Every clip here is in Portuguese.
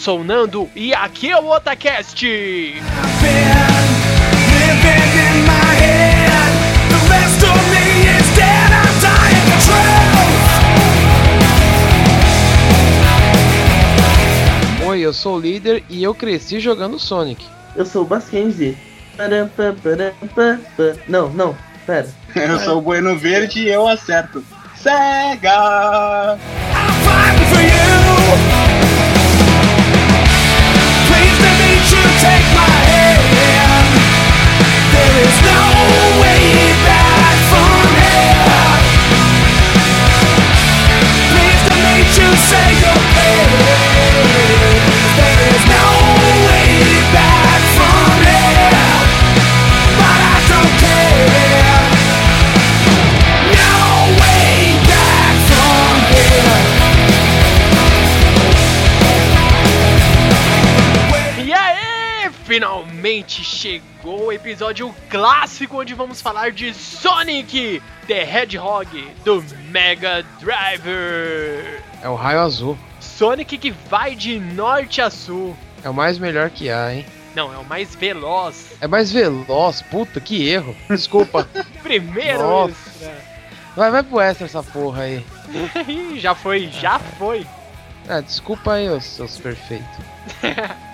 Sou o Nando e aqui é o Otacast. Oi, eu sou o líder e eu cresci jogando Sonic. Eu sou o Baskenzi. Não, não, pera. Eu sou o Bueno Verde e eu acerto. Sega! E episódio clássico onde vamos falar de Sonic the Hedgehog do Mega Driver. É o raio azul. Sonic que vai de norte a sul. É o mais melhor que há, hein? Não, é o mais veloz. É mais veloz, puta, que erro. Desculpa. Primeiro Nossa. extra. vai, vai pro extra essa porra aí. Já foi, já foi. Ah, desculpa aí, seus perfeitos.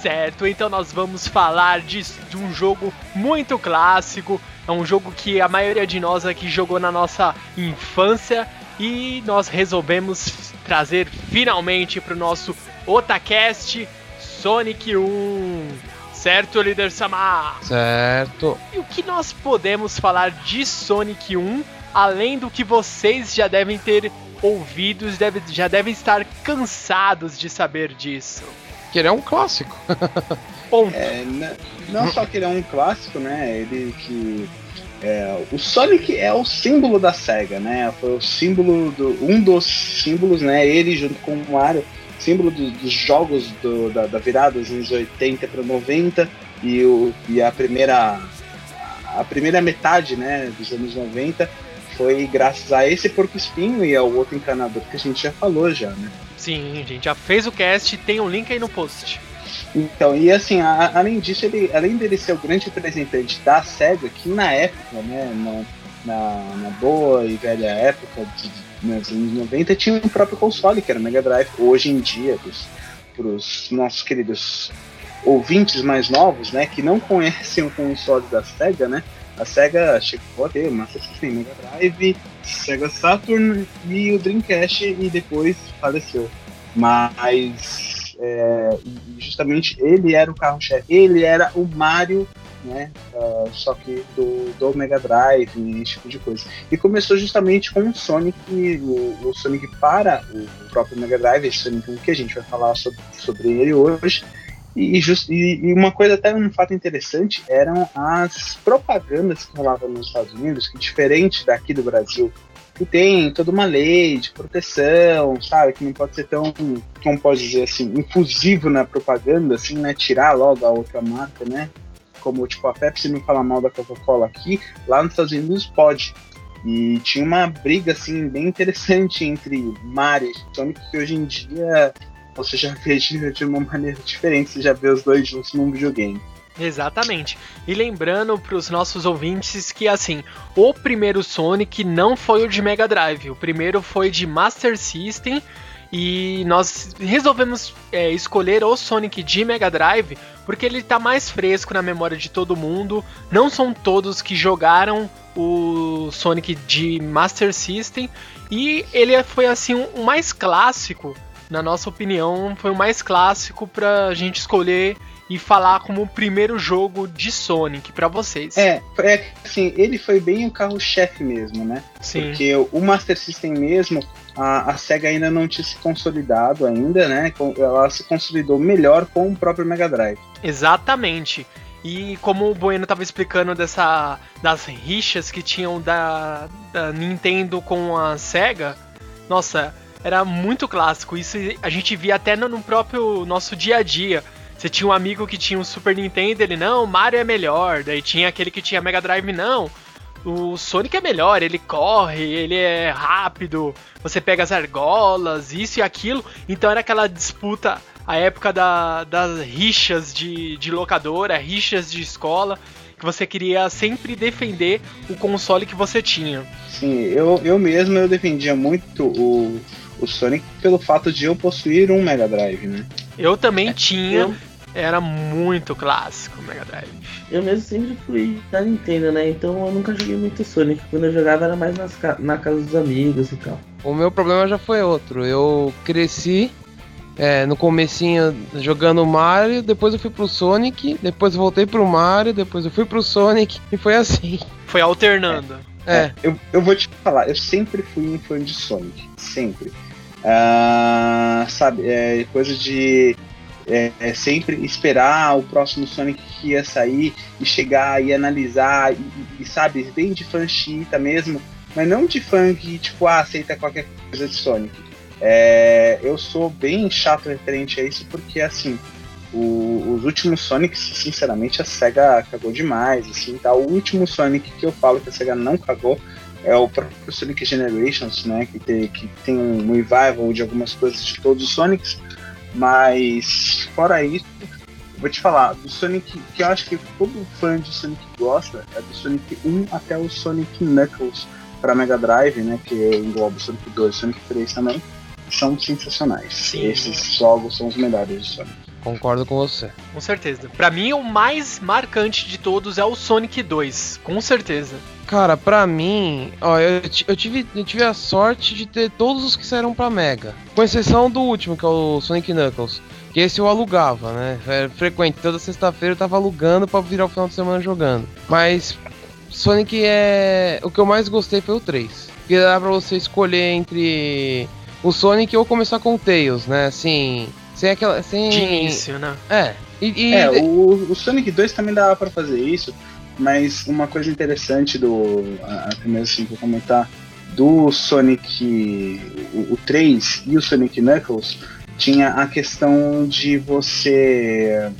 Certo, então nós vamos falar de, de um jogo muito clássico. É um jogo que a maioria de nós aqui jogou na nossa infância e nós resolvemos trazer finalmente para o nosso Otacast Sonic 1. Certo, líder Samar? Certo. E o que nós podemos falar de Sonic 1, além do que vocês já devem ter ouvido, deve, já devem estar cansados de saber disso. Que ele é um clássico. Ponto. É, não só que ele é um clássico, né? Ele que. é, o Sonic é o símbolo da SEGA, né? Foi o símbolo do. um dos símbolos, né? Ele junto com o Mario, símbolo do- dos jogos do- da, da virada dos anos 80 para 90 e, o, e a primeira. A primeira metade né, dos anos 90 foi graças a esse porco espinho e ao outro encanador que a gente já falou já, né? Sim, gente já fez o cast, tem um link aí no post. Então, e assim, a- além disso, ele, além dele ser o grande representante da SEGA, que na época, né, na, na, na boa e velha época de, nos anos 90, tinha um próprio console, que era o Mega Drive. Hoje em dia, para os nossos queridos ouvintes mais novos, né, que não conhecem o console da SEGA, né, a SEGA chegou a ter Master System, Mega Drive, Sega Saturn e o Dreamcast, e depois faleceu. Mas é, justamente ele era o carro-chefe, ele era o Mario, né? ah, só que do, do Mega Drive e esse tipo de coisa. E começou justamente com o Sonic, o, o Sonic para o próprio Mega Drive, esse Sonic 1 que a gente vai falar sobre, sobre ele hoje. E, just- e- e uma coisa até um fato interessante eram as propagandas que rolavam nos Estados Unidos, que diferente daqui do Brasil, que tem toda uma lei de proteção, sabe? Que não pode ser tão, como pode dizer assim, infusivo na propaganda, assim, né? Tirar logo a outra marca, né? Como, tipo, a Pepsi não fala mal da Coca-Cola aqui, lá nos Estados Unidos pode. E tinha uma briga, assim, bem interessante entre Mario e Sonic, que hoje em dia você já vê de, de uma maneira diferente, você já vê os dois juntos num videogame. Exatamente. E lembrando para os nossos ouvintes que, assim, o primeiro Sonic não foi o de Mega Drive. O primeiro foi de Master System. E nós resolvemos é, escolher o Sonic de Mega Drive porque ele tá mais fresco na memória de todo mundo. Não são todos que jogaram o Sonic de Master System. E ele foi, assim, o mais clássico, na nossa opinião, foi o mais clássico pra gente escolher e falar como o primeiro jogo de Sonic pra vocês. É, é assim, ele foi bem o carro-chefe mesmo, né? Sim. Porque o Master System mesmo, a, a SEGA ainda não tinha se consolidado ainda, né? Ela se consolidou melhor com o próprio Mega Drive. Exatamente. E como o Bueno tava explicando dessa das rixas que tinham da, da Nintendo com a Sega, nossa, era muito clássico. Isso a gente via até no, próprio nosso dia a dia. Você tinha um amigo que tinha um Super Nintendo, ele não, Mario é melhor. Daí tinha aquele que tinha Mega Drive, não. O Sonic é melhor, ele corre, ele é rápido, você pega as argolas, isso e aquilo. Então era aquela disputa, a época da- das rixas de, de locadora, rixas de escola, que você queria sempre defender o console que você tinha. Sim, eu, eu mesmo eu defendia muito o, o Sonic pelo fato de eu possuir um Mega Drive, né? Eu também tinha, Eu, era muito clássico o Mega Drive. eu mesmo sempre fui da Nintendo, né? Então eu nunca joguei muito Sonic. Quando eu jogava era mais nas ca- na casa dos amigos e tal. O meu problema já foi outro. Eu cresci é, no comecinho jogando Mario, depois eu fui pro Sonic, depois eu voltei pro Mario, depois eu fui pro Sonic e foi assim. Foi alternando. É, Eu, eu vou te falar, eu sempre fui um fã de Sonic. Sempre. Ah, sabe, é coisa de é, é sempre esperar o próximo Sonic que ia sair e chegar e analisar, e, e, sabe, bem de fã chita mesmo, mas não de fã que, tipo, ah, aceita qualquer coisa de Sonic. É, eu sou bem chato referente a isso porque, assim, o- os últimos Sonics, sinceramente, a SEGA cagou demais, assim, tá? O último Sonic que eu falo que a SEGA não cagou é o próprio Sonic Generations, né? Que tem, que tem um revival de algumas coisas de todos os Sonics. Mas, fora isso, eu vou te falar, do Sonic, que eu acho que todo fã de Sonic gosta, é do Sonic 1 até o Sonic Knuckles para Mega Drive, né? Que engloba o Sonic 2 e Sonic 3 também. São sensacionais. Sim. Esses jogos são os melhores de Sonic. Concordo com você. Com certeza. Pra mim, o mais marcante de todos é o Sonic 2. Com certeza. Cara, pra mim, ó, eu, eu tive, eu tive a sorte de ter todos os que saíram pra Mega. Com exceção do último, que é o Sonic Knuckles. Que esse eu alugava, né? Era frequente, toda sexta-feira eu tava alugando pra virar o final de semana jogando. Mas Sonic é. O que eu mais gostei foi o 3. Porque dá pra você escolher entre o Sonic ou começar com o Tails, né? Assim. Sem aquela. Sem. De início, né? É. E, e- É, o, o Sonic 2 também dava pra fazer isso, mas uma coisa interessante do. A, primeira assim eu comentar, do Sonic o, o 3 e o Sonic Knuckles, tinha a questão de você.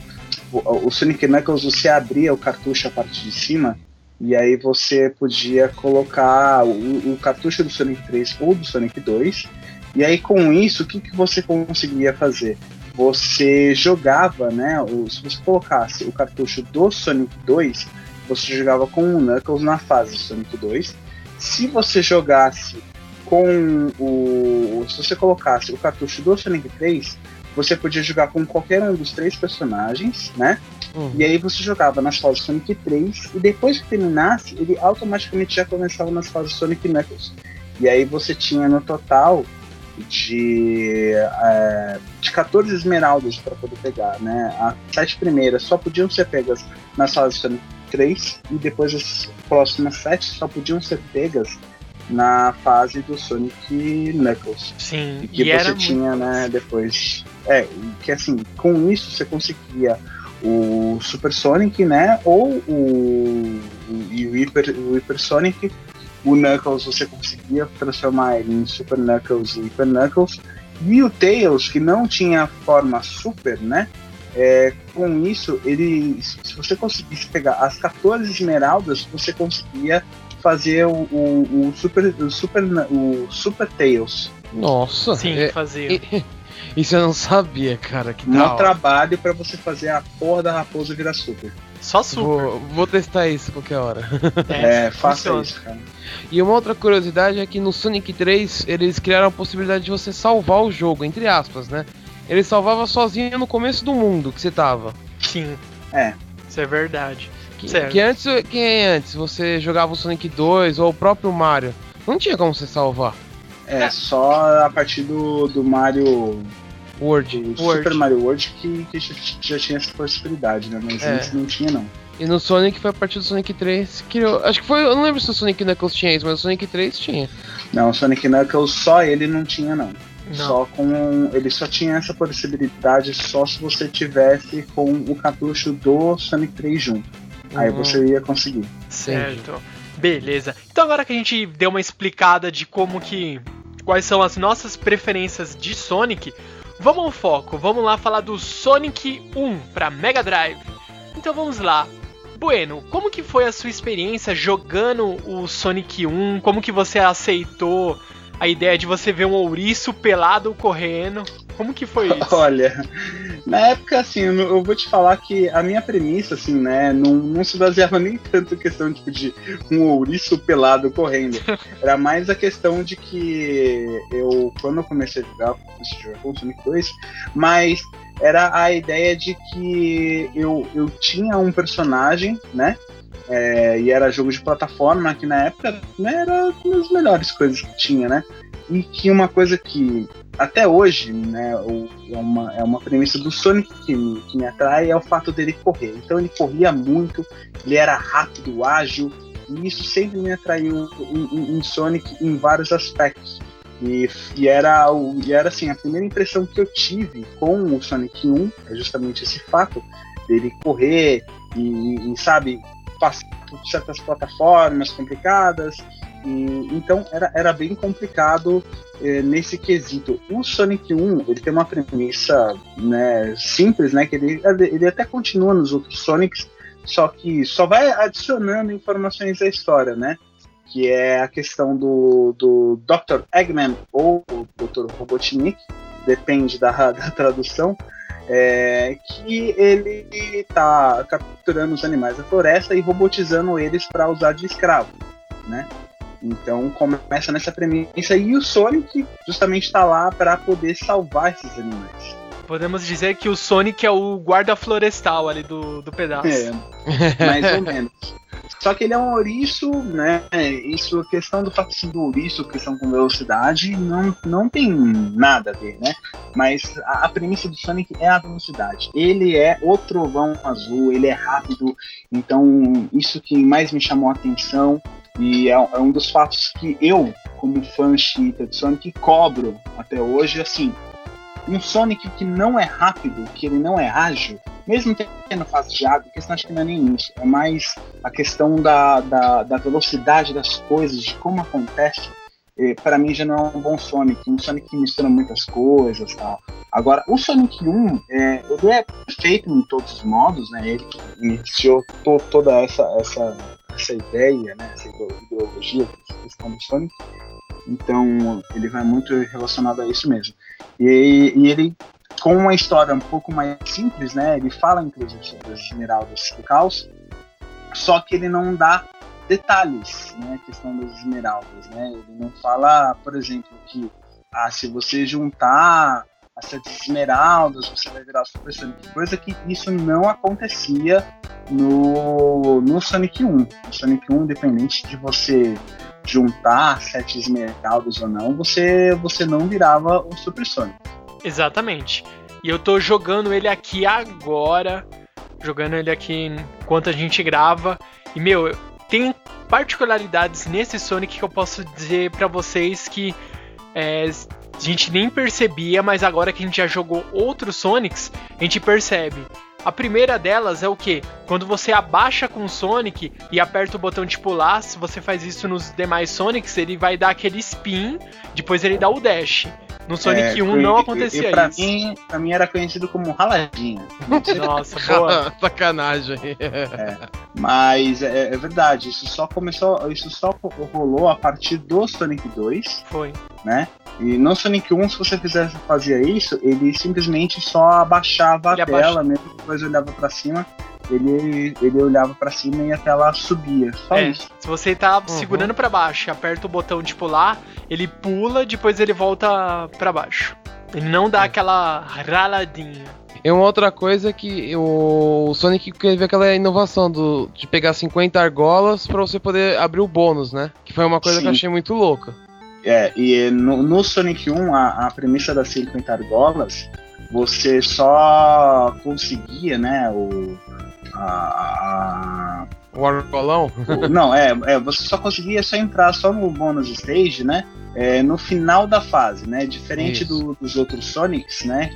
O, o Sonic Knuckles você abria o cartucho a parte de cima. E aí você podia colocar o, o cartucho do Sonic 3 ou do Sonic 2. E aí com isso, o que, que você conseguia fazer? você jogava, né? o- Se você colocasse o cartucho do Sonic 2, você jogava com o Knuckles na fase do Sonic 2. Se você jogasse com o. Se você colocasse o cartucho do Sonic 3, você podia jogar com qualquer um dos três personagens, né? Uhum. E aí você jogava nas fases Sonic 3 e depois que terminasse, ele automaticamente já começava nas fases Sonic Knuckles. E aí você tinha no total de, é, de 14 esmeraldas para poder pegar, né? As sete primeiras só podiam ser pegas nas fases Sonic 3 e depois as próximas sete só podiam ser pegas na fase do Sonic Knuckles. Sim. E que e você tinha, muito... né, depois. É, que assim, com isso você conseguia o Super Sonic, né? Ou o, o, e o, Hyper, o Hyper Sonic. O Knuckles você conseguia transformar ele em Super Knuckles e Hyper Knuckles. E o Tails, que não tinha forma super, né? É, com isso, ele. Se você conseguisse pegar as 14 esmeraldas, você conseguia fazer o, o, o super, o, super, o Super Tails. Nossa, Sim, é- fazia. e- isso eu não sabia, cara. Que Um trabalho pra você fazer a porra da raposa virar super. Só super. Vou, vou testar isso qualquer hora. É, faça funciona. isso, cara. E uma outra curiosidade é que no Sonic 3 eles criaram a possibilidade de você salvar o jogo, entre aspas, né? Ele salvava sozinho no começo do mundo que você tava. Sim. É. Isso é verdade. Que, Certo. que antes, que antes você jogava o Sonic 2 ou o próprio Mario, não tinha como você salvar. É, só a partir do, do Mario World. O World. Super Mario World que, que já, tinha essa possibilidade, né? Mas É. antes não tinha, não. E no Sonic foi a partir do Sonic 3 que eu. Acho que foi. Eu não lembro se o Sonic Knuckles tinha isso, mas o Sonic 3 tinha. Não, o Sonic Knuckles só ele não tinha, não. Não. Só com. Ele só tinha essa possibilidade só se você tivesse com o cartucho do Sonic 3 junto. Aí Uhum. você ia conseguir. Certo. Beleza. Então agora que a gente deu uma explicada de como que quais são as nossas preferências de Sonic, vamos ao foco. Vamos lá falar do Sonic 1 para Mega Drive. Então vamos lá. Bueno, como que foi a sua experiência jogando o Sonic 1? Como que você aceitou a ideia de você ver um ouriço pelado correndo? Como que foi isso? Olha, na época, assim, eu, vou te falar que a minha premissa, assim, né, não, não se baseava nem tanto em questão tipo, de um ouriço pelado correndo. Era mais a questão de que eu, quando eu comecei a jogar, comecei a jogar com o Sonic 2, mas era a ideia de que eu, eu tinha um personagem, né, é, e era jogo de plataforma, que na época né, era uma das melhores coisas que tinha, né? E que uma coisa que até hoje, né, o- é uma, é uma premissa do Sonic que me, que me atrai é o fato dele correr. Então ele corria muito, ele era rápido, ágil, e isso sempre me atraiu em, em- em Sonic em vários aspectos. E, e era, o- e era assim, a primeira impressão que eu tive com o Sonic 1 é justamente esse fato dele correr e, e, sabe, passar por certas plataformas complicadas. E, então era, era bem complicado eh, nesse quesito. O Sonic 1 ele tem uma premissa né, simples, né? Que ele, ele até continua nos outros Sonics, só que só vai adicionando informações à história, né? Que é a questão do, do Dr. Eggman ou Dr. Robotnik, depende da, da tradução, é, que ele está capturando os animais da floresta e robotizando eles para usar de escravo, né? Então começa nessa premissa e o Sonic justamente está lá para poder salvar esses animais. Podemos dizer que o Sonic é o guarda florestal ali do, do pedaço. É, mais ou menos. Só que ele é um ouriço, né? Isso, a questão do fato assim, do ouriço, questão com velocidade, não, não tem nada a ver, né? Mas a, a premissa do Sonic é a velocidade. Ele é o trovão azul, ele é rápido, então isso que mais me chamou a atenção e é, é um dos fatos que eu, como fã chita de Sonic, cobro até hoje, assim, um Sonic que não é rápido, que ele não é ágil, mesmo tendo fase de água, a questão acho que não é nem isso, é mais a questão da, da, da velocidade das coisas, de como acontece. Para mim já não é um bom Sonic, um Sonic que mistura muitas coisas tal. Agora, o Sonic 1, é, ele é perfeito em todos os modos, né? Ele iniciou to, toda essa, essa, essa ideia, né? essa ideologia, essa questão do Sonic. Então, ele vai muito relacionado a isso mesmo. E, e ele com uma história um pouco mais simples, né? Ele fala inclusive sobre as esmeraldas do caos, só que ele não dá detalhes, né? A questão das esmeraldas, né? Ele não fala, por exemplo, que ah, se você juntar as sete esmeraldas, você vai virar Super Sonic, coisa que isso não acontecia no, no Sonic 1. No Sonic 1, independente de você juntar sete esmeraldas ou não, você, você não virava o Super Sonic. Exatamente. E eu tô jogando ele aqui agora. Jogando ele aqui enquanto a gente grava. E, meu, tem particularidades nesse Sonic que eu posso dizer para vocês que é, a gente nem percebia, mas agora que a gente já jogou outros Sonics, a gente percebe. A primeira delas é o que? Quando você abaixa com o Sonic e aperta o botão de pular, se você faz isso nos demais Sonics, ele vai dar aquele spin, depois ele dá o dash. No Sonic É, 1 foi- não acontecia e pra isso. Mim, pra mim era conhecido como raladinho. Nossa, boa. Sacanagem. Mas é, é verdade, isso só começou, isso só rolou a partir do Sonic 2, Foi. Né? E no Sonic 1, se você fizesse fazia isso, ele simplesmente só abaixava Ele a abaixa- tela, mesmo depois olhava pra cima, ele, ele olhava pra cima e a tela subia. Só É, isso. se você tá segurando pra baixo e aperta o botão de pular, ele pula, depois ele volta pra baixo. Ele não dá aquela raladinha. E uma outra coisa que o Sonic teve aquela inovação do, de pegar 50 argolas pra você poder abrir o bônus, né? Que foi uma coisa que eu Sim. achei muito louca. É, e no, no Sonic 1, a, a premissa das 50 argolas, você só conseguia, né, o a, a O argolão? o- não, é, é, você só conseguia só entrar só no bônus stage, né? é, no final da fase, né? Diferente do- dos outros Sonics, né?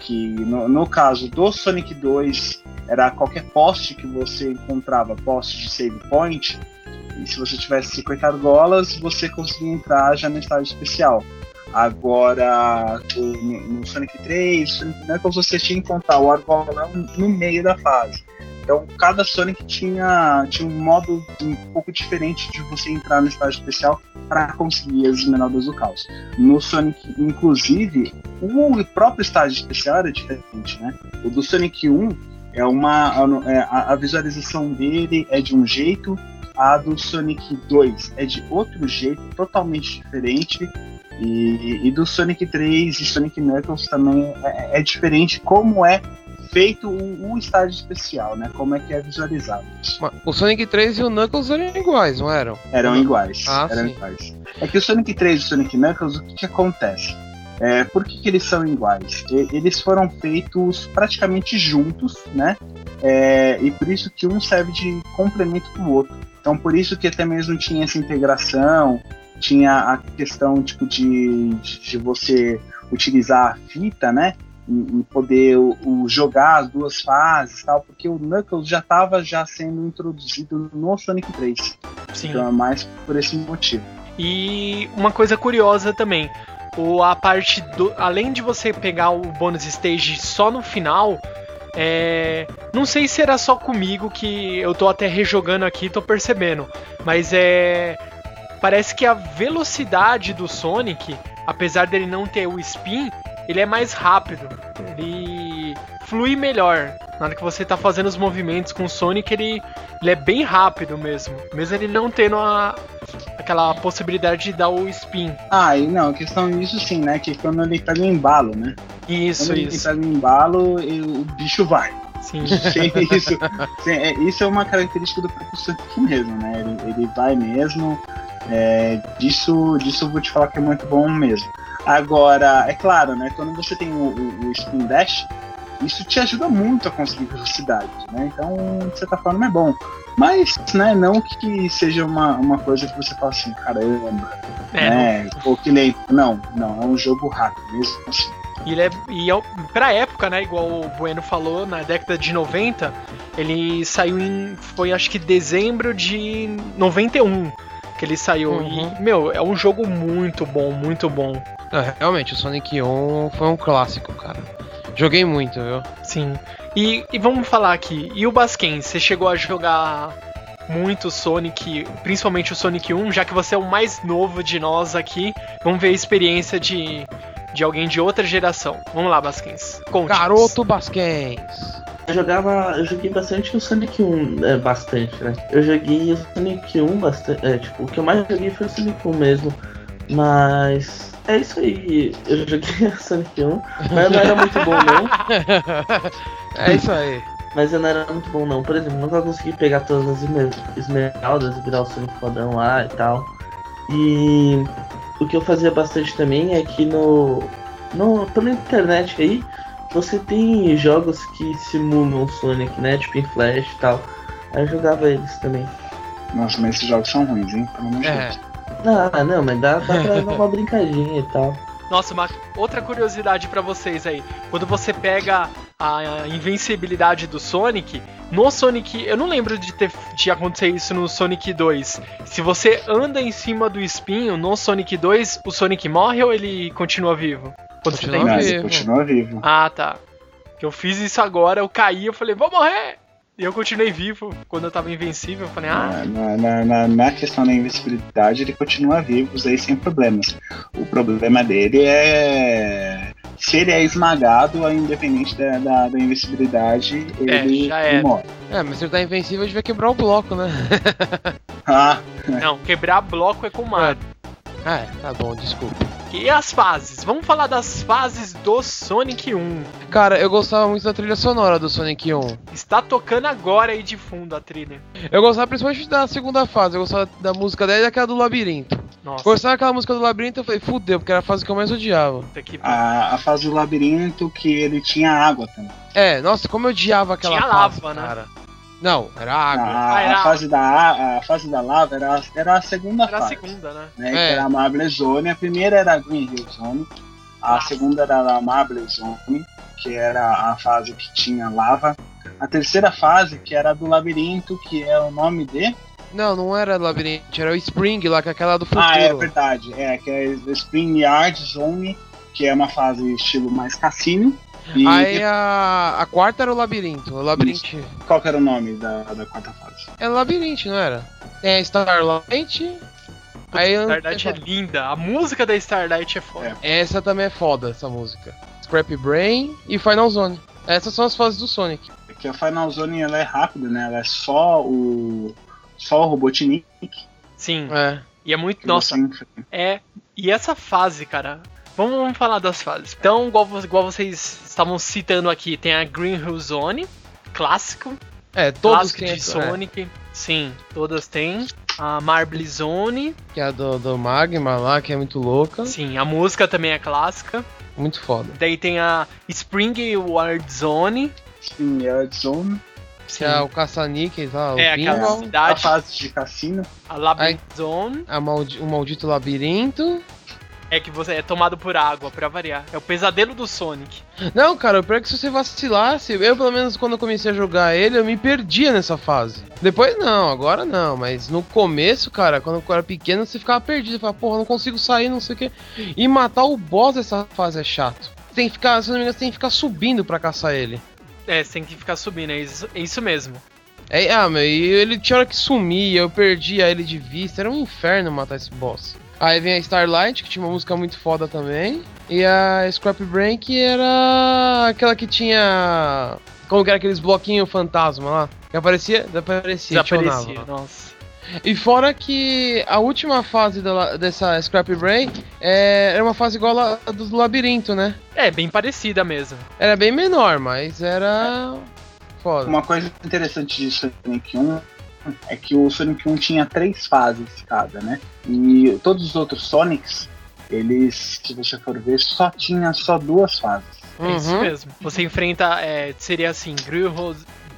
Que no, no caso do Sonic 2 era qualquer poste que você encontrava, poste de save point, e se você tivesse 50 argolas, você conseguia entrar já no estágio especial. Agora, no, Sonic 3, Sonic Knuckles, você tinha que encontrar o argolão no meio da fase. Então, cada Sonic tinha, tinha um modo um pouco diferente de você entrar no estágio especial para conseguir as esmeraldas do caos. No Sonic, inclusive, o próprio estágio especial era diferente, né? O do Sonic 1 é uma é, a, a visualização dele é de um jeito, a do Sonic 2 é de outro jeito, totalmente diferente. E, e do Sonic 3 e Sonic Knuckles também é, é diferente como é feito o, o estágio especial, né? Como é que é visualizado. O Sonic 3 e o Knuckles eram iguais, não eram? Eram iguais. Ah, eram sim. iguais. É que o Sonic 3 e o Sonic Knuckles, o que, que acontece? É, por que, que eles são iguais? E- Eles foram feitos praticamente juntos, né? É, e por isso que um serve de complemento para o outro. Então por isso que até mesmo tinha essa integração, tinha a questão tipo de, de, você utilizar a fita, né? E, e poder o, o jogar as duas fases e tal, porque o Knuckles já estava já sendo introduzido no Sonic 3. Sim. Então é mais por esse motivo. E uma coisa curiosa também, o, a parte do. Além de você pegar o bônus stage só no final, é, não sei se era só comigo que eu tô até rejogando aqui, tô percebendo. Mas é. Parece que a velocidade do Sonic, apesar dele não ter o spin, ele é mais rápido. Ele flui melhor. Na hora que você tá fazendo os movimentos com o Sonic, ele, ele é bem rápido mesmo. Mesmo ele não tendo a, aquela possibilidade de dar o spin. Ah, e não, a questão disso sim, né? Que quando ele pega o embalo, né? Isso, quando ele isso. pega o embalo, o bicho vai. Sim. Isso, é, isso é uma característica do próprio Sonic mesmo, né? Ele, ele vai mesmo. É, disso, disso eu vou te falar que é muito bom mesmo. Agora, é claro, né? Quando você tem o, o, o Spin Dash, isso te ajuda muito a conseguir velocidade, né? Então, de certa forma, é bom. Mas, né, não que seja uma, uma coisa que você fala assim, caramba, É, né? Pô, que lento. Não, não, é um jogo rápido mesmo assim. E ele é, e é, pra época, né, igual o Bueno falou, na década de 90, ele saiu em, foi acho que dezembro de 91 que ele saiu. Uhum. E, meu, é um jogo muito bom, muito bom. É, realmente, o Sonic 1 foi um clássico, cara. Joguei muito, viu? Sim. E, e vamos falar aqui, e o Basquen, você chegou a jogar muito Sonic, principalmente o Sonic 1, já que você é o mais novo de nós aqui, vamos ver a experiência de, de alguém de outra geração. Vamos lá, Basquens. Conte. Garoto Basquens. Eu jogava. Eu joguei bastante o Sonic 1, é, bastante, né? Eu joguei o Sonic 1 bastante. É, tipo, o que eu mais joguei foi o Sonic 1 mesmo. Mas. É isso aí. Eu joguei Sonic 1, mas não era muito bom não. é isso aí. Mas eu não era muito bom não. Por exemplo, nunca consegui pegar todas as esmer- esmeraldas e virar o Sonic fodão lá e tal. E o que eu fazia bastante também é que no, no pela internet aí você tem jogos que simulam o Sonic, né? Tipo em Flash e tal. Aí eu jogava eles também. Nossa, mas esses jogos são ruins, hein? Pelo amor de É. Deus. Ah, não, mas dá, dá pra dar uma brincadinha e tal. Nossa, uma outra curiosidade pra vocês aí. Quando você pega a invencibilidade do Sonic, no Sonic, eu não lembro de ter de acontecer isso no Sonic 2. Se você anda em cima do espinho no Sonic 2, o Sonic morre ou ele continua vivo? Quando você tá Continua Não, invencível? ele vivo. continua vivo. Ah, tá. Que eu fiz isso agora, eu caí, eu falei, vou morrer! E eu continuei vivo. Quando eu tava invencível, eu falei, ah, Na, na, na, na questão da invencibilidade, ele continua vivo, aí sem problemas. O problema dele é. Se ele é esmagado, independente da, da, da invencibilidade, ele, já ele era. morre. É, mas se ele tá invencível, devia quebrar o bloco, né? Ah, não, quebrar bloco é com Mario. Ah, é, tá bom, desculpa. E as fases? Vamos falar das fases do Sonic 1. Cara, eu gostava muito da trilha sonora do Sonic 1. Está tocando agora aí de fundo a trilha. Eu gostava principalmente da segunda fase, eu gostava da música dela e daquela do labirinto. Nossa, Começava aquela música do labirinto, eu falei, fudeu, porque era a fase que eu mais odiava. A, a fase do labirinto que ele tinha água também. É, nossa, como eu odiava aquela Tinha fase, lava, né? cara. Não, era água. A, Ah, era a fase da, a, a fase da lava era, era a segunda Era a fase. segunda, né? né, É. que era a Marble Zone. A primeira era a Green Hill Zone, a Ah. segunda era a Marble Zone, que era a fase que tinha lava. A terceira fase, que era a do labirinto, que é o nome de. Não, não era labirinto, era o Spring lá, que é aquela do futuro. Ah, é verdade. É, que é a Spring Yard Zone, que é uma fase estilo mais cassino. E Aí a, a quarta era o labirinto. O labirinto. qual que era o nome da, da quarta fase? É labirinto, não era? Tem a Starlight. Aí eu- Starlight é linda. A música da Starlight é foda. Essa também é foda, essa música. Scrap Brain e Final Zone. Essas são as fases do Sonic. É que a Final Zone ela é rápida, né? Ela é só o. Só o Robotnik. Sim. É. E é muito. Nossa, é. E essa fase, cara. Vamos, vamos falar das fases. Então, igual, igual vocês estavam citando aqui, tem a Green Hill Zone, clássico. É, todos clássico têm de essa- é, Sonic. Sim, todas têm. A Marble Zone. que é a do, do Magma lá, que é muito louca. Sim, a música também é clássica. Muito foda. Daí tem a Spring Ward Zone. Spring Yard Zone. Que é o caça-níqueis lá, o É, aquela Pinball. A cidade. fase de cassino. A Labyrinth Zone. A maldi o maldito labirinto. É que você é tomado por água, pra variar. É o pesadelo do Sonic. Não, cara, o pior é que se você vacilasse, eu pelo menos quando eu comecei a jogar ele, eu me perdia nessa fase. Depois não, agora não, mas no começo, cara, quando eu era pequeno, você ficava perdido, você falava, porra, não consigo sair, não sei o que. E matar o boss dessa fase é chato. Tem que ficar, se não me engano, você tem que ficar subindo pra caçar ele. É, você tem que ficar subindo, é isso, é isso mesmo. É, ah, meu, e ele tinha hora que sumia, eu perdia ele de vista, era um inferno matar esse boss. Aí vem a Starlight, que tinha uma música muito foda também. E a Scrap Brain, que era aquela que tinha. Como que era aqueles bloquinhos fantasma lá? Que aparecia, desaparecia, Desaparecia, nossa. E fora que a última fase dela- dessa Scrap Brain é, era uma fase igual a do labirinto, né? É, bem parecida mesmo. Era bem menor, mas era. Foda. Uma coisa interessante de Sonic 1 é que o Sonic 1 tinha três fases cada, né? E todos os outros Sonics, eles, se você for ver, só tinha só duas fases. É isso Uhum. mesmo. Você enfrenta, é, seria assim, Green Hill,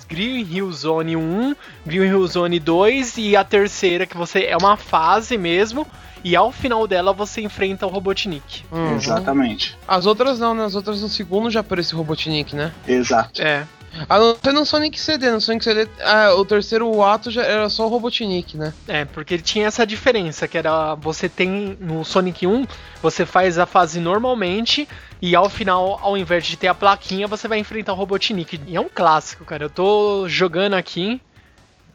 Green Hill Zone 1, Green Hill Zone 2 e a terceira que você é uma fase mesmo. E ao final dela você enfrenta o Robotnik. Uhum. Exatamente. As outras não, né? As outras no segundo já apareceu o Robotnik, né? Exato. É. A não ser no Sonic CD. No Sonic CD, ah, o terceiro ato já era só o Robotnik, né? É, porque tinha essa diferença, que era você tem no Sonic 1, você faz a fase normalmente e ao final, ao invés de ter a plaquinha, você vai enfrentar o Robotnik. E é um clássico, cara. Eu tô jogando aqui,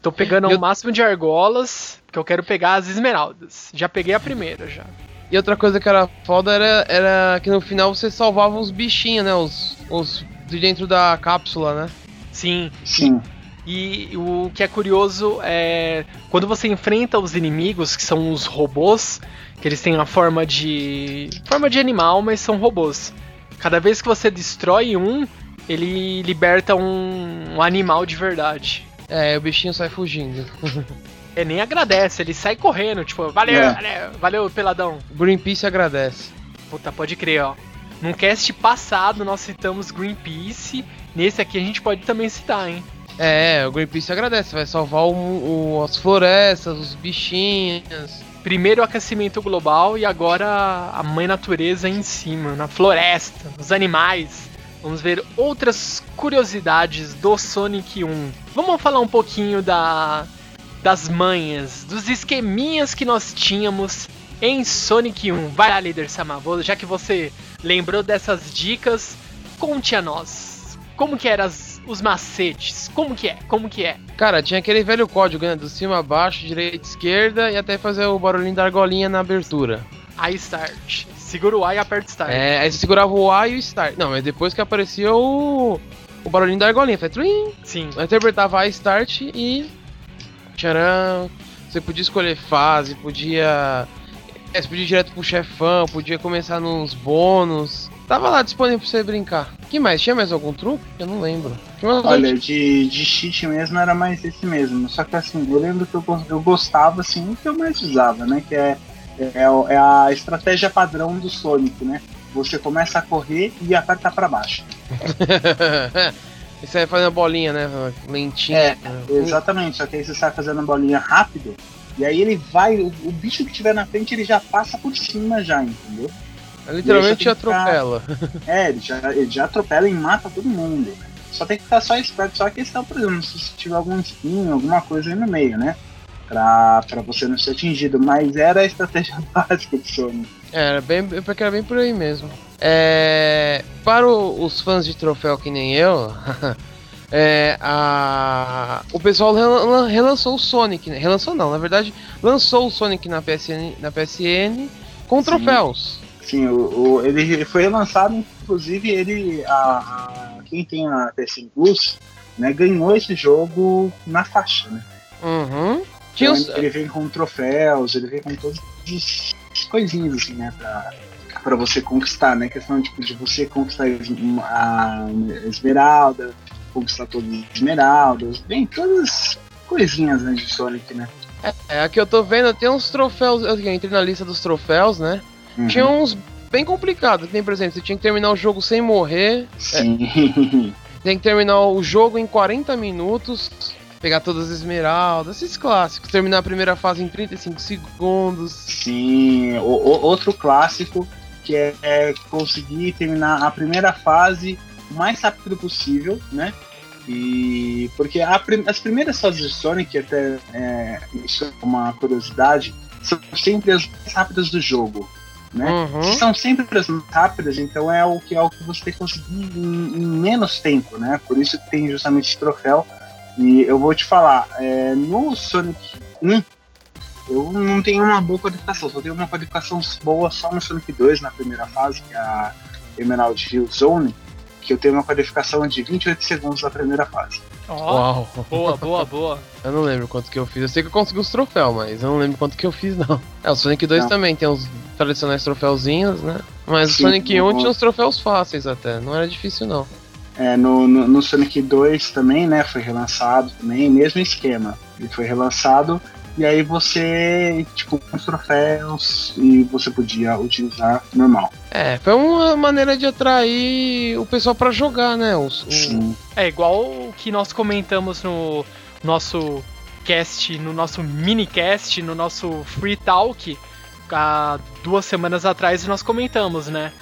tô pegando Eu- o máximo de argolas, porque eu quero pegar as esmeraldas. Já peguei a primeira já. E outra coisa que era foda era, era que no final você salvava os bichinhos, né? Os, os de dentro da cápsula, né? Sim, Sim. E o que é curioso é quando você enfrenta os inimigos, que são os robôs, que eles têm a forma de forma de animal, mas são robôs. Cada vez que você destrói um, ele liberta um, um animal de verdade. É, o bichinho sai fugindo. Ele nem agradece, ele sai correndo, tipo, valeu, É. valeu, valeu, peladão. Greenpeace agradece. Puta, pode crer, ó. Num cast passado nós citamos Greenpeace, nesse aqui a gente pode também citar, hein? É, o Greenpeace agradece, vai salvar o, o- as florestas, os bichinhos. Primeiro o aquecimento global e agora a mãe natureza em cima, na floresta, nos animais. Vamos ver outras curiosidades do Sonic 1. Vamos falar um pouquinho da das manhas, dos esqueminhas que nós tínhamos em Sonic 1. Vai lá, líder Samavô, já que você lembrou dessas dicas, conte a nós. Como que eram as- os macetes? Como que é? Como que é? Cara, tinha aquele velho código, né? Do cima a baixo, direita, esquerda e até fazer o barulhinho da argolinha na abertura. A start. Segura o A e aperta start. É, aí você segurava o A e o Start. Não, mas depois que aparecia o, o barulhinho da argolinha, foi trim. Sim. Aí interpretava A Start e. Tcharam. Você podia escolher fase, podia. É, você podia ir direto pro chefão, podia começar nos bônus. Tava lá disponível pra você brincar. que mais? Tinha mais algum truque? Eu não lembro. Olha, de, de cheat mesmo era mais esse mesmo. Só que assim, eu lembro que eu, eu gostava assim, o que eu mais usava, né? Que é É, é a estratégia padrão do Sonic, né? Você começa a correr e aperta para baixo. Isso aí fazendo bolinha, né? Lentinha. É, exatamente. Só que aí você sai fazendo bolinha rápido. E aí ele vai, o, o bicho que tiver na frente, ele já passa por cima já, entendeu? É, literalmente atropela. Ficar... É, ele já, ele já atropela e mata todo mundo. Só tem que ficar só esperto, só a questão, por exemplo, se tiver algum espinho, alguma coisa aí no meio, né? Pra, pra você não ser atingido. Mas era a estratégia básica do Sonic. Era bem, porque era bem por aí mesmo. É, para o, os fãs de troféu que nem eu, é, a, o pessoal relançou o Sonic, né? relançou não, na verdade lançou o Sonic na PSN, na PSN com troféus. Sim, o, o, ele foi relançado, inclusive ele, a, a, quem tem a PSN Plus, né, ganhou esse jogo na faixa, né? Uhum. Então, Ele vem com troféus, ele vem com todas as coisinhas assim, né, pra, pra você conquistar, né? Questão tipo, de você conquistar a esmeralda, conquistar todas as esmeraldas, bem, todas as coisinhas né, de Sonic, né? É, aqui eu tô vendo, tem uns troféus, eu entrei na lista dos troféus, né? Uhum. Tinha uns bem complicados, tem, por exemplo, você tinha que terminar o jogo sem morrer. Sim. É, tem que terminar o jogo em 40 minutos, pegar todas as esmeraldas, esses clássicos, terminar a primeira fase em 35 segundos. Sim, o, o, outro clássico que é, é conseguir terminar a primeira fase o mais rápido possível, né? E porque a, as primeiras fases de Sonic, até é, isso é uma curiosidade, são sempre as mais rápidas do jogo. Né? Uhum. São sempre as mais rápidas, então é o que é o que você conseguir em, em, menos tempo, né? Por isso que tem justamente esse troféu. E eu vou te falar, é, no Sonic 1, eu não tenho uma boa qualificação, só tenho uma qualificação boa só no Sonic 2 na primeira fase, que é a Emerald Hill Zone que eu tenho uma qualificação de 28 segundos na primeira fase. Oh, Uau. Boa, boa, boa. Eu não lembro quanto que eu fiz. Eu sei que eu consegui os troféus, mas eu não lembro quanto que eu fiz, não. É, o Sonic 2 não. também tem uns tradicionais troféuzinhos, né? Mas Sim, o Sonic 1 tinha uns troféus fáceis até, não era difícil não. É, no, no, no, Sonic 2 também, né, foi relançado também, mesmo esquema. Ele foi relançado e aí você, tipo, os troféus e você podia utilizar normal. É, foi uma maneira de atrair o pessoal para jogar, né? Os, Sim. É igual o que nós comentamos no nosso cast, no nosso minicast, no nosso free talk, há duas semanas atrás nós comentamos, né?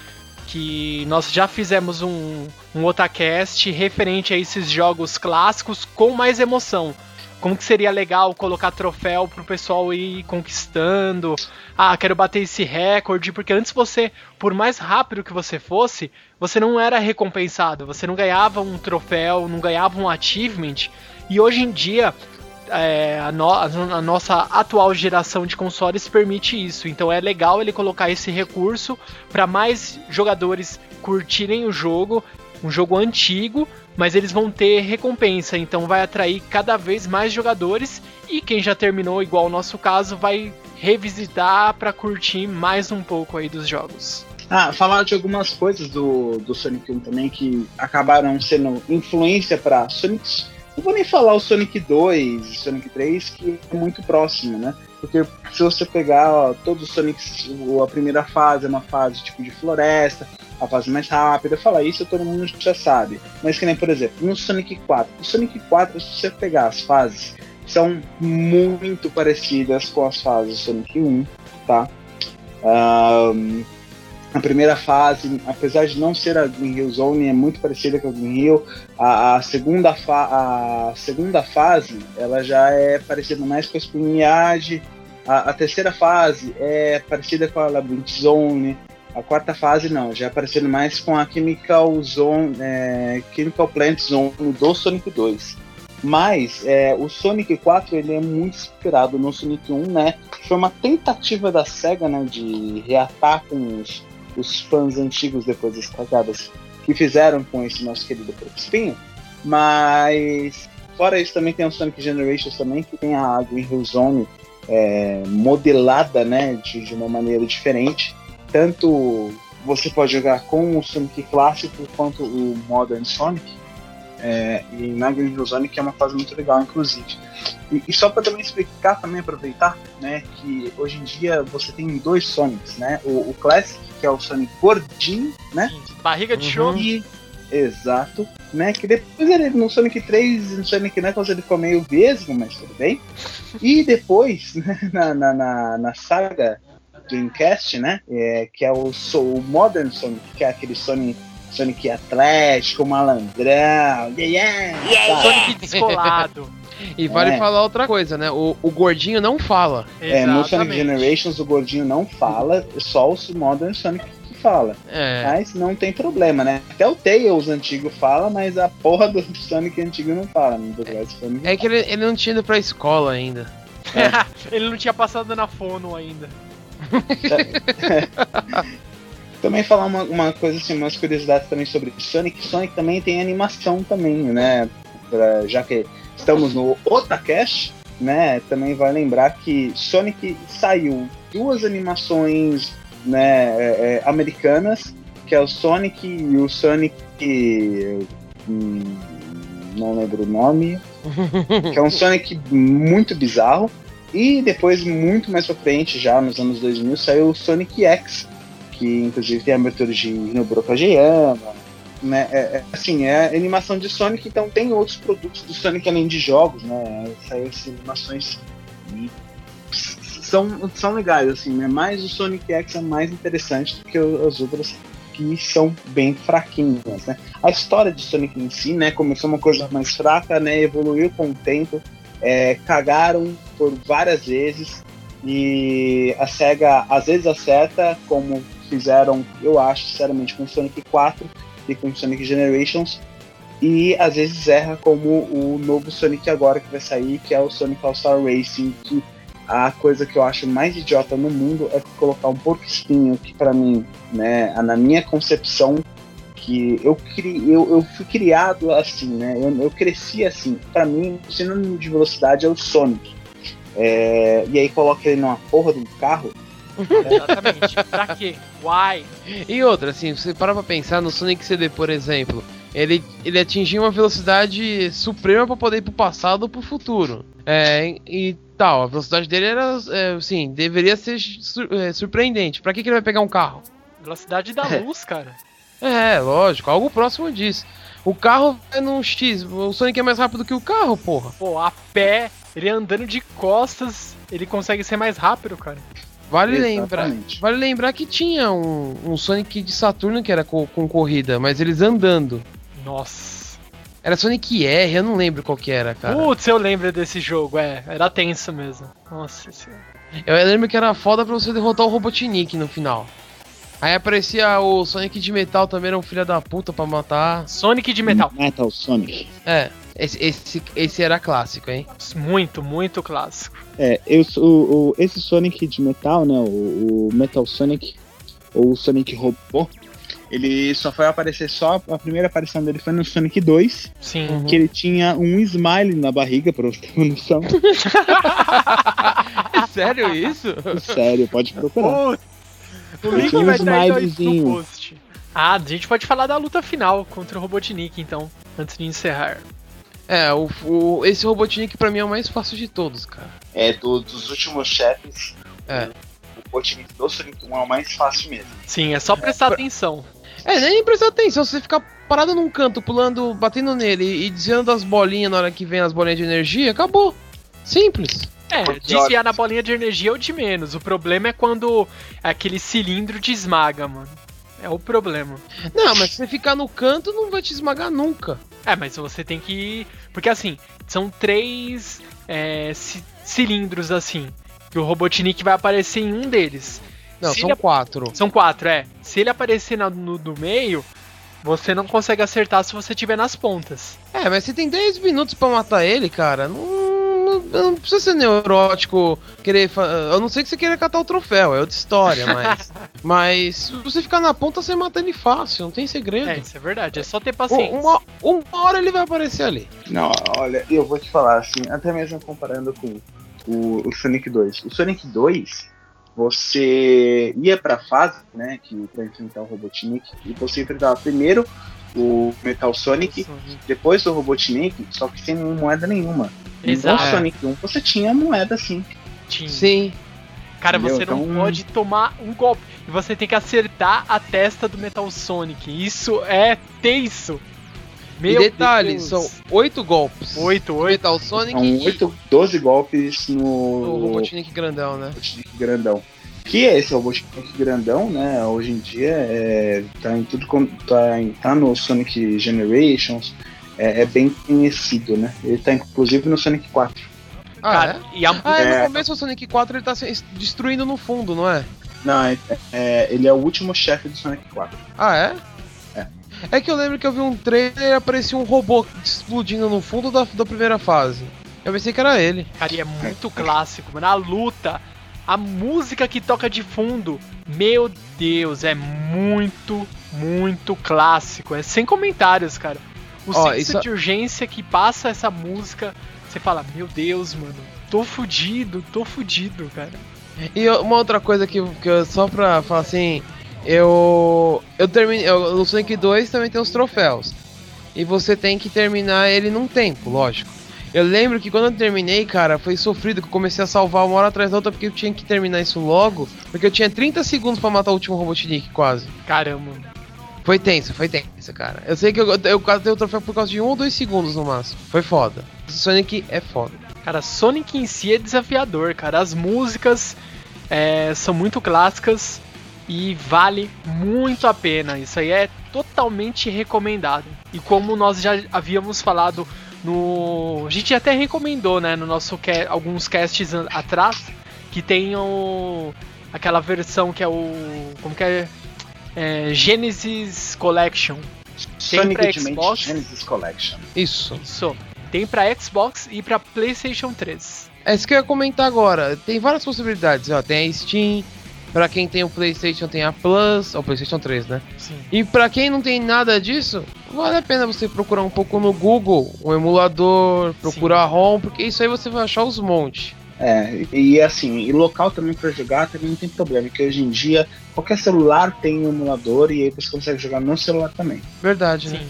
Que nós já fizemos um, um otacast referente a esses jogos clássicos com mais emoção como que seria legal colocar troféu pro pessoal ir conquistando. Ah, quero bater esse recorde, porque antes você, por mais rápido que você fosse, você não era recompensado, você não ganhava um troféu, não ganhava um achievement. E hoje em dia, é, a, no, a, nossa atual geração de consoles permite isso. Então é legal ele colocar esse recurso para mais jogadores curtirem o jogo, um jogo antigo, mas eles vão ter recompensa, então vai atrair cada vez mais jogadores e quem já terminou, igual o nosso caso, vai revisitar para curtir mais um pouco aí dos jogos. Ah, falar de algumas coisas do, do Sonic 1 também que acabaram sendo influência para Sonic. Não vou nem falar o Sonic 2 e Sonic 3, que é muito próximo, né? Porque se você pegar ó, todos os Sonics, a primeira fase é uma fase tipo de floresta, a fase mais rápida, falar isso todo mundo já sabe. Mas que nem, por exemplo, no Sonic 4. No Sonic 4, se você pegar as fases, são muito parecidas com as fases do Sonic 1, tá? Um, a primeira fase, apesar de não ser a Green Hill Zone, é muito parecida com a Green Hill. A, a segunda, a segunda fase, ela já é parecida mais com a Spring Yard. A, a, terceira fase é parecida com a Labyrinth Zone. A quarta fase não, já é parecendo mais com a Chemical Zone, é, Chemical Plant Zone do Sonic 2. Mas é, o Sonic 4 ele é muito inspirado no Sonic 1, né? Foi uma tentativa da SEGA né, de reatar com os, os fãs antigos depois das cagadas que fizeram com esse nosso querido Espinho. Mas fora isso também tem o Sonic Generations também, que tem a Green Hill Zone é, modelada né, de, de uma maneira diferente tanto você pode jogar com o Sonic clássico quanto o Modern Sonic. É, e na Green Hill Zone, que é uma fase muito legal, inclusive. E, e só para também explicar, também aproveitar, né, que hoje em dia você tem dois Sonics, né? O, o Classic, que é o Sonic gordinho, né? Barriga de Uhum. show. E, exato, né? Que depois ele, no Sonic 3 e no Sonic Knuckles ele ficou meio vesgo, mas tudo bem. E depois, né, na, na, na, na saga Dreamcast, né? É, que é o, so- o Modern Sonic, que é aquele Sonic, Sonic Atlético, malandrão, yeah, yeah, sabe? Sonic descolado. E vale É. falar outra coisa, né? O, o gordinho não fala. É, no Sonic Exatamente. Generations o gordinho não fala, só o Modern Sonic que fala. É. Mas não tem problema, né? Até o Tails antigo fala, mas a porra do Sonic antigo não fala. né? Sonic É que ele, ele não tinha ido pra escola ainda. Ele não tinha passado na fono ainda. Também falar uma, uma coisa assim, umas curiosidades também sobre Sonic. Sonic também tem animação também, né? Pra- já que estamos no Otacast, né? Também vai lembrar que Sonic saiu duas animações né, é, é, americanas, que é o Sonic e o Sonic. hum, não lembro o nome. que é um Sonic muito bizarro. E depois, muito mais pra frente, já nos anos 2000, saiu o Sonic X, que inclusive tem a abertura de Hinoburo Kageyama, né? É, é, assim, é animação de Sonic, então tem outros produtos do Sonic além de jogos, né? Essas animações são, são legais, assim, né? Mas o Sonic X é mais interessante do que as outras que são bem fraquinhas, né? A história de Sonic em si, né? Começou uma coisa mais fraca, né? Evoluiu com o tempo, é, cagaram por várias vezes e a SEGA às vezes acerta, como fizeram, eu acho, sinceramente, com Sonic 4 e com Sonic Generations, e às vezes erra como o novo Sonic agora que vai sair, que é o Sonic All-Star Racing, que a coisa que eu acho mais idiota no mundo é colocar um porco espinho que para mim, né, na minha concepção que eu, cri, eu, eu fui criado assim, né? Eu, eu cresci assim. Para mim, o sinônimo de velocidade é o Sonic. É, e aí coloca ele numa porra de um carro. Exatamente. pra quê? Why? E outra, assim, você para pra pensar no Sonic CD, por exemplo, ele, ele atingiu uma velocidade suprema pra poder ir pro passado ou pro futuro. É, e tal, a velocidade dele era, é, assim, deveria ser sur- é, surpreendente. Pra que, que ele vai pegar um carro? Velocidade da luz, cara. É, lógico, algo próximo disso. O carro é num X, o Sonic é mais rápido que o carro, porra. Pô, a pé, ele andando de costas, ele consegue ser mais rápido, cara. Vale lembrar. Vale lembrar que tinha um, um Sonic de Saturno que era co- com corrida, mas eles andando. Nossa. Era Sonic R, eu não lembro qual que era, cara. Putz, eu lembro desse jogo, é. Era tenso mesmo. Nossa senhora. Eu lembro que era foda pra você derrotar o Robotnik no final. Aí aparecia o Sonic de Metal também, era um filho da puta pra matar. Sonic de metal. Metal Sonic. É, esse, esse, esse era clássico, hein? Muito, muito clássico. É, eu, o, o- esse Sonic de metal, né? O, o Metal Sonic, ou o Sonic Robô, ele só foi aparecer só. A primeira aparição dele foi no Sonic 2, Sim. Uhum. que ele tinha um smile na barriga, pra você ter uma noção. É sério isso? Sério, pode procurar. O link um vai estar aí no- post. Ah, a gente pode falar da luta final contra o Robotnik, então, antes de encerrar. É, o, o- esse Robotnik pra mim é o mais fácil de todos, cara. É, do- dos últimos chefes, É. o Robotnik do Sonic 1 é o mais fácil mesmo. Sim, é só prestar atenção. É, nem prestar atenção, se você ficar parado num canto, pulando, batendo nele e desviando das bolinhas na hora que vem as bolinhas de energia, acabou. Simples. É, desviar na bolinha de energia é o de menos. O problema é quando aquele cilindro te esmaga, mano. É o problema. Não, mas se você ficar no canto, não vai te esmagar nunca. É, mas você tem que. Porque assim, são três é, ci- cilindros assim. Que o Robotnik vai aparecer em um deles. Não, Se são ele- quatro. São quatro, é. Se ele aparecer no do meio, você não consegue acertar se você tiver nas pontas. É, mas você tem 10 minutos pra matar ele, cara. Não, não, não precisa ser neurótico, querer. A não ser que você queira catar o troféu, é outra história, mas. mas se você ficar na ponta, você mata ele fácil, não tem segredo. É, isso é verdade. É só ter paciência. uma, uma hora ele vai aparecer ali. Não, olha, eu vou te falar assim, até mesmo comparando com o, o Sonic 2. O Sonic 2, você ia pra fase, né, que pra enfrentar o Robotnik, e você enfrentava primeiro o Metal Sonic, depois do Robotnik, só que sem moeda nenhuma. Exato. No Sonic 1 você tinha moeda sim. Tinha. Sim. Cara, Entendeu? você não Então- pode tomar um golpe. E você tem que acertar a testa do Metal Sonic. Isso é tenso. e detalhe, Deus. são oito golpes. Oito, oito. Metal Sonic São e 8, 12 golpes o no Robotnik grandão, né? Robotnik grandão. Que é esse Robotnik grandão, né? Hoje em dia é, tá em tudo tá, em- tá no Sonic Generations, é, é bem conhecido, né? Ele tá inclusive no Sonic 4. Ah, Cara, é? e a, Ah, é, É. no começo o Sonic 4 ele tá se destruindo no fundo, não é? Não, é, é- ele é o último chefe do Sonic 4. Ah, é? É. É que eu lembro que eu vi um trailer e aparecia um robô explodindo no fundo da, da primeira fase. Eu pensei que era ele. Cara, e é muito clássico, mano. A luta, a música que toca de fundo, meu Deus, é muito, muito clássico. É sem comentários, cara. O Ó, senso isso- de urgência que passa essa música, você fala, meu Deus, mano, tô fudido, tô fudido, cara. E uma outra coisa que, que eu, só pra falar assim, eu. Eu terminei. eu- No Sonic 2 também tem os troféus. E você tem que terminar ele num tempo, lógico. Eu lembro que quando eu terminei, cara, foi sofrido que eu comecei a salvar uma hora atrás da outra porque eu tinha que terminar isso logo. Porque eu tinha 30 segundos pra matar o último Robotnik, quase. Caramba. Foi tenso, foi tenso, cara. Eu sei que eu, eu quase dei o troféu por causa de um ou dois segundos no máximo. Foi foda. Sonic é foda. Cara, Sonic em si é desafiador, cara. As músicas é, são muito clássicas e vale muito a pena. Isso aí é totalmente recomendado. E como nós já havíamos falado no. A gente até recomendou, né, no nosso alguns casts atrás, que tem o... aquela versão que é o. Como que é? É Genesis Collection. Sonic pra Ultimate Xbox? Genesis Collection. Isso. Isso. Tem pra Xbox e pra PlayStation 3. É isso que eu ia comentar agora. Tem várias possibilidades. Ó, tem a Steam. Pra quem tem o PlayStation, tem a Plus. Ou PlayStation 3, né? Sim. E pra quem não tem nada disso, vale a pena você procurar um pouco no Google, um emulador, procurar ROM, porque isso aí você vai achar os montes. É, e assim, e local também pra jogar também não tem problema, que hoje em dia qualquer celular tem um emulador e aí você consegue jogar no celular também. Verdade, né? Sim.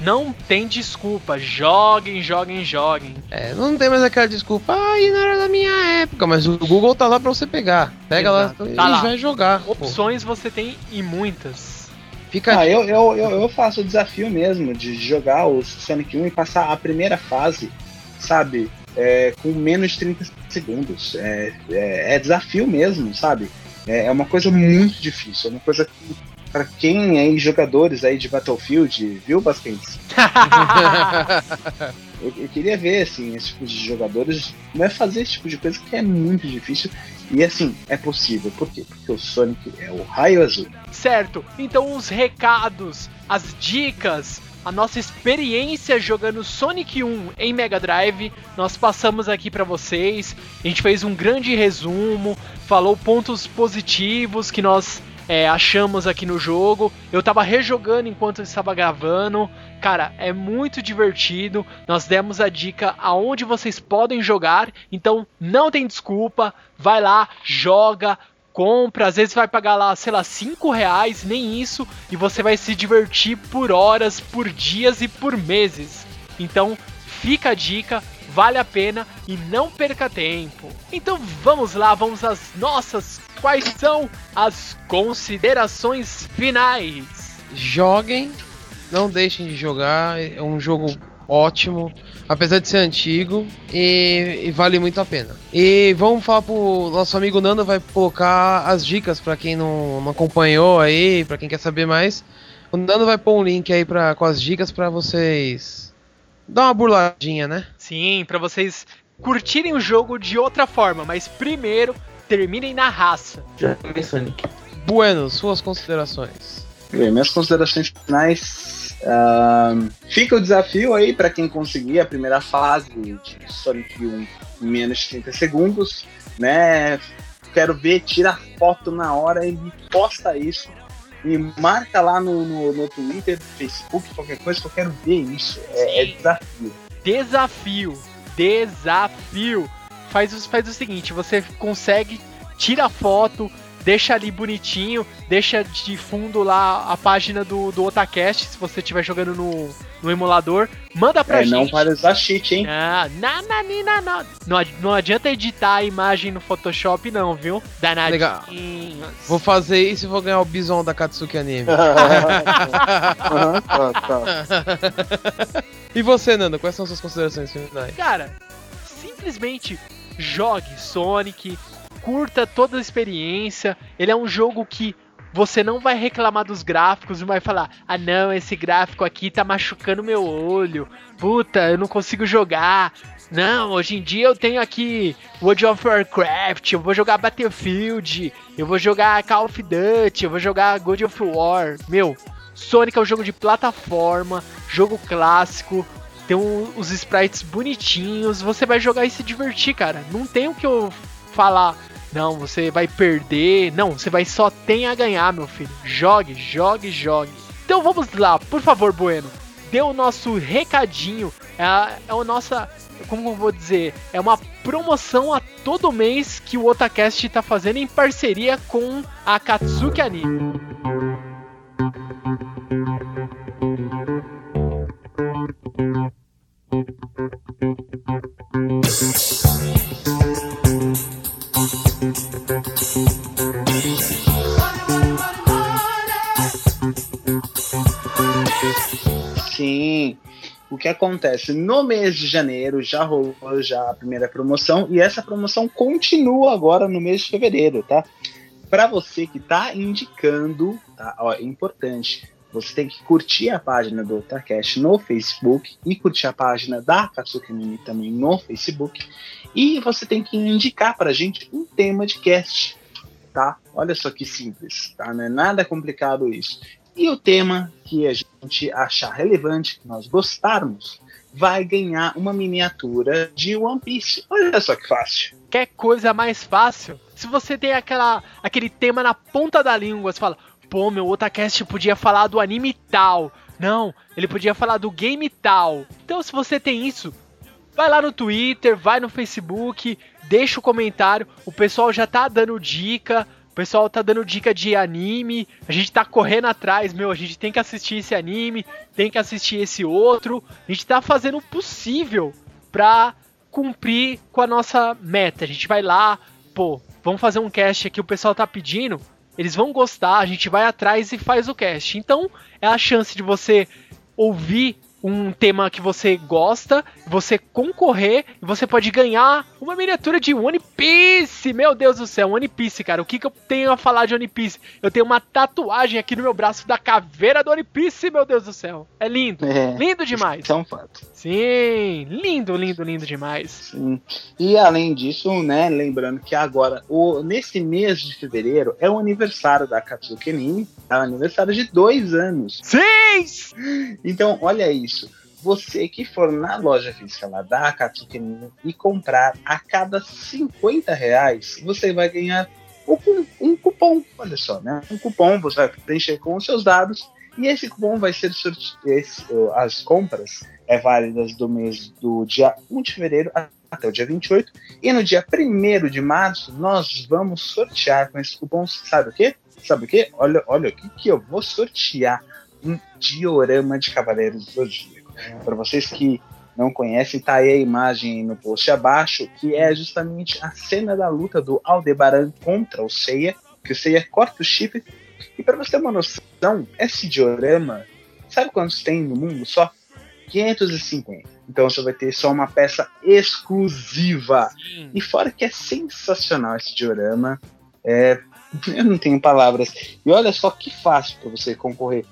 Não tem desculpa. Joguem, joguem, joguem. É, não tem mais aquela desculpa, ai, não era da minha época, mas o Google tá lá pra você pegar. Pega Exato. lá e Tá lá. vai jogar. pô. Opções você tem e muitas. Fica Ah, eu, eu, eu, eu faço o desafio mesmo de jogar o Sonic 1 e passar a primeira fase, sabe? É, com menos de 30 segundos. É, é, é desafio mesmo, sabe? É, é uma coisa muito difícil. É uma coisa que, pra quem aí, jogadores aí de Battlefield, viu, Basquentes? Eu, eu queria ver, assim, esse tipo de jogadores vai fazer esse tipo de coisa que é muito difícil. E assim, é possível. Por quê? Porque o Sonic é o raio azul. Certo. Então os recados, as dicas, a nossa experiência jogando Sonic 1 em Mega Drive, nós passamos aqui pra vocês. A gente fez um grande resumo, falou pontos positivos que nós é, achamos aqui no jogo. Eu tava rejogando enquanto eu estava gravando. Cara, é muito divertido. Nós demos a dica aonde vocês podem jogar, então não tem desculpa. Vai lá, joga, compra, às vezes vai pagar lá, sei lá, 5 reais, nem isso, e você vai se divertir por horas, por dias e por meses. Então fica a dica, vale a pena e não perca tempo. Então vamos lá, vamos às nossas. Quais são as considerações finais? Joguem, não deixem de jogar, é um jogo ótimo, apesar de ser antigo, e, e vale muito a pena. E vamos falar pro nosso amigo Nando, vai colocar as dicas pra quem não, não acompanhou aí, pra quem quer saber mais. O Nando vai pôr um link aí pra, com as dicas pra vocês dar uma burladinha, né? Sim, pra vocês curtirem o jogo de outra forma, mas primeiro terminem na raça. Joguei Sonic. Bueno, suas considerações. Bem, minhas considerações finais. Ahn, fica o desafio aí para quem conseguir a primeira fase de Sonic 1 em menos de 30 segundos, né? Quero ver, tira foto na hora e me posta isso. Me marca lá no, no, no Twitter, Facebook, qualquer coisa que eu quero ver isso. É, é desafio. Desafio, desafio. Faz, faz o seguinte, você consegue, tira a foto, deixa ali bonitinho, deixa de fundo lá a página do, do Otacast, se você estiver jogando no, no emulador. Manda pra é, gente. não para usar cheat, hein? Ah, na, na, na, na, Não, não adianta editar a imagem no Photoshop, não, viu? Danadinho. Legal. Vou fazer isso e vou ganhar o bison da Katsuki Anime. Tá, tá. e você, Nando, quais são suas considerações finais? Cara, simplesmente jogue Sonic, curta toda a experiência. Ele é um jogo que você não vai reclamar dos gráficos, não vai falar, ah não, esse gráfico aqui tá machucando meu olho, puta, eu não consigo jogar. Não, hoje em dia eu tenho aqui World of Warcraft, eu vou jogar Battlefield, eu vou jogar Call of Duty, eu vou jogar God of War. Meu, Sonic é um jogo de plataforma, jogo clássico, tem um- os sprites bonitinhos, você vai jogar e se divertir, cara. Não tem o que eu falar, não, você vai perder, não, você vai só tem a ganhar, meu filho. Jogue, jogue, jogue. Então vamos lá, por favor, Bueno. Dê o nosso recadinho, é, a, é o nossa, como eu vou dizer, é uma promoção a todo mês que o Otacast tá fazendo em parceria com a Katsuki Anime. Que acontece? No mês de janeiro já rolou já a primeira promoção e essa promoção continua agora no mês de fevereiro, tá? Para você que tá indicando, tá? Ó, é importante. Você tem que curtir a página do Otacast no Facebook e curtir a página da Katsuki Anime também no Facebook. E você tem que indicar pra gente um tema de cast, tá? Olha só que simples, tá? Não é nada complicado isso. E o tema que a gente achar relevante, que nós gostarmos, vai ganhar uma miniatura de One Piece. Olha só que fácil. quer coisa mais fácil? Se você tem aquela, aquele tema na ponta da língua, você fala, pô, meu Otacast podia falar do anime tal. Não, ele podia falar do game tal. Então, se você tem isso, vai lá no Twitter, vai no Facebook, deixa o comentário. O pessoal já tá dando dica. O pessoal tá dando dica de anime. A gente tá correndo atrás, meu. A gente tem que assistir esse anime, tem que assistir esse outro. A gente tá fazendo o possível pra cumprir com a nossa meta. A gente vai lá, pô, vamos fazer um cast aqui, o pessoal tá pedindo, eles vão gostar, a gente vai atrás e faz o cast. Então, é a chance de você ouvir um tema que você gosta, você concorrer e você pode ganhar uma miniatura de One Piece. Meu Deus do céu, One Piece, cara. O que, que eu tenho a falar de One Piece? Eu tenho uma tatuagem aqui no meu braço da caveira do One Piece, meu Deus do céu. É lindo. É, Lindo demais. É um fato. Sim, lindo, lindo, lindo demais. Sim. E além disso, né, lembrando que agora, o, nesse mês de fevereiro, é o aniversário da Katsuki é o aniversário de dois anos. Sim! Então, olha isso. Você que for na loja física lá da Katsuki Anime e comprar a cada 50 reais, você vai ganhar um, um cupom. Olha só, né? Um cupom, você vai preencher com os seus dados e esse cupom vai ser sorteado. As compras é válidas do mês do dia 1 de fevereiro até o dia 28. E no dia 1 de março, nós vamos sortear com esse cupom, sabe o quê? Sabe o quê? Olha, olha o que, que eu vou sortear. Um diorama de Cavaleiros do Zodíaco. Para vocês que não conhecem, tá aí a imagem no post abaixo, que é justamente a cena da luta do Aldebaran contra o Seiya, que o Seiya corta o chifre. E para você ter uma noção, esse diorama, sabe quantos tem no mundo só? 550. Então você vai ter só uma peça exclusiva. E fora que é sensacional esse diorama, é, eu não tenho palavras. E olha só que fácil para você concorrer.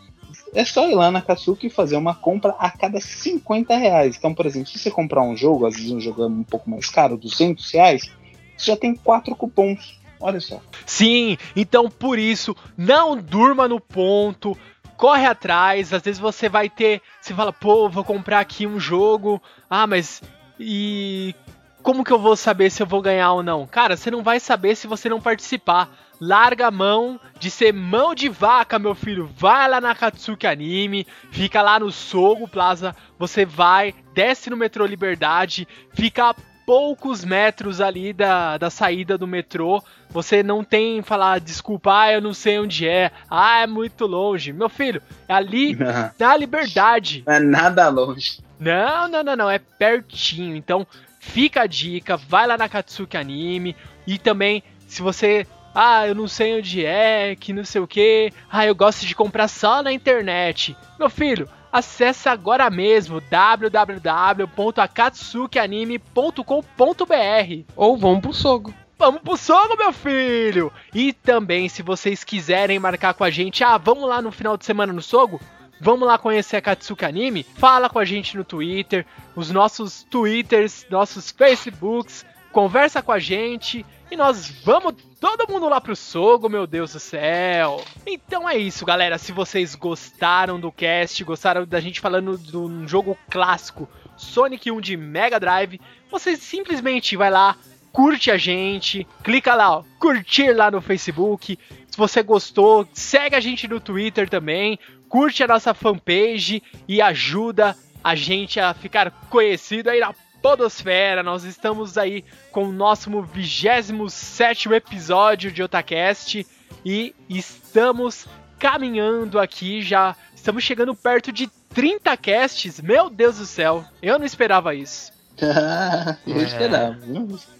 É só ir lá na Katsuki e fazer uma compra a cada 50 reais. Então, por exemplo, se você comprar um jogo, às vezes um jogo é um pouco mais caro, 200 reais, você já tem quatro cupons. Olha só. Sim, então por isso, não durma no ponto, corre atrás. Às vezes você vai ter. Você fala, pô, vou comprar aqui um jogo. Ah, mas. E. Como que eu vou saber se eu vou ganhar ou não? Cara, você não vai saber se você não participar. Larga a mão de ser mão de vaca, meu filho. Vai lá na Katsuki Anime, fica lá no Sogo Plaza. Você vai, desce no metrô Liberdade, fica poucos metros ali da, da saída do metrô. Você não tem falar, desculpa, ah, eu não sei onde é, ah, é muito longe. Meu filho, é ali Não, na liberdade. não é nada longe. Não, não, não, não, é pertinho. Então, fica a dica, vai lá na Katsuki Anime e também se você, ah, eu não sei onde é, que não sei o que, ah, eu gosto de comprar só na internet. Meu filho, acesse agora mesmo www.akatsukianime.com.br. Ou vamos pro Sogo. Vamos pro sogo, meu filho! E também, se vocês quiserem marcar com a gente, ah, vamos lá no final de semana no Sogo? Vamos lá conhecer a Katsuki Anime? Fala com a gente no Twitter, os nossos Twitters, nossos Facebooks, conversa com a gente e nós vamos todo mundo lá pro Sogo, meu Deus do céu. Então é isso, galera. Se vocês gostaram do cast, gostaram da gente falando de um jogo clássico, Sonic 1 de Mega Drive, você simplesmente vai lá, curte a gente, clica lá, ó, curtir lá no Facebook. Se você gostou, segue a gente no Twitter também, curte a nossa fanpage e ajuda a gente a ficar conhecido aí na podosfera. Nós estamos aí com o nosso 27º episódio de Otacast e estamos caminhando aqui já, estamos chegando perto de 30 casts. Meu Deus do céu, eu não esperava isso. eu É. esperava.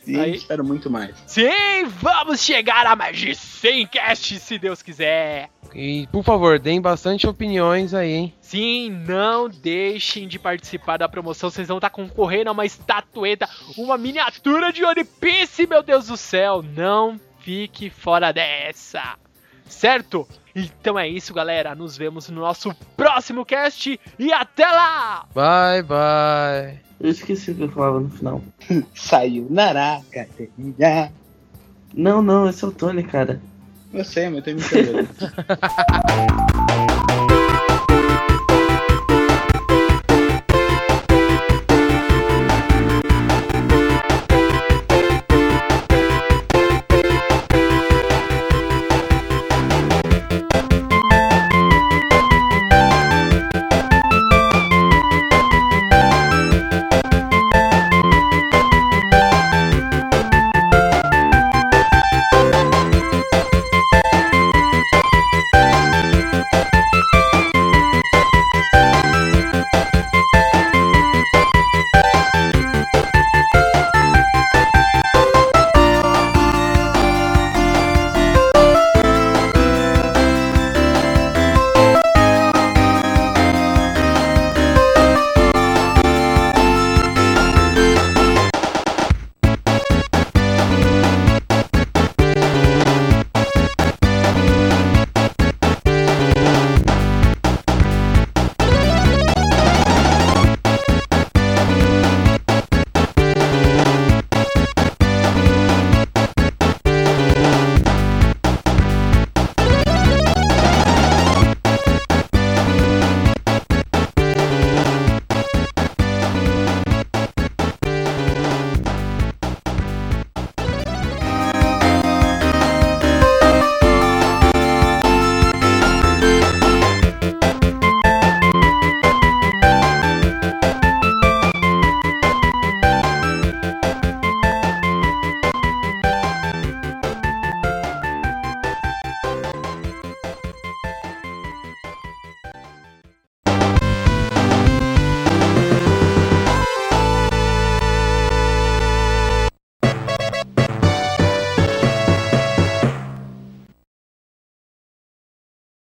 E Aí- espero muito mais. Sim, vamos chegar a mais de 100 casts, se Deus quiser. E, por favor, deem bastante opiniões aí, hein? Sim, não deixem de participar da promoção. Vocês vão estar concorrendo a uma estatueta, uma miniatura de One Piece, meu Deus do céu. Não fique fora dessa. Certo? Então é isso, galera. Nos vemos no nosso próximo cast e até lá! Bye, bye. Eu esqueci o que eu falava no final. Saiu Naraca, termina. Não, não, esse é o Tony, cara. Eu sei, mas eu tô me.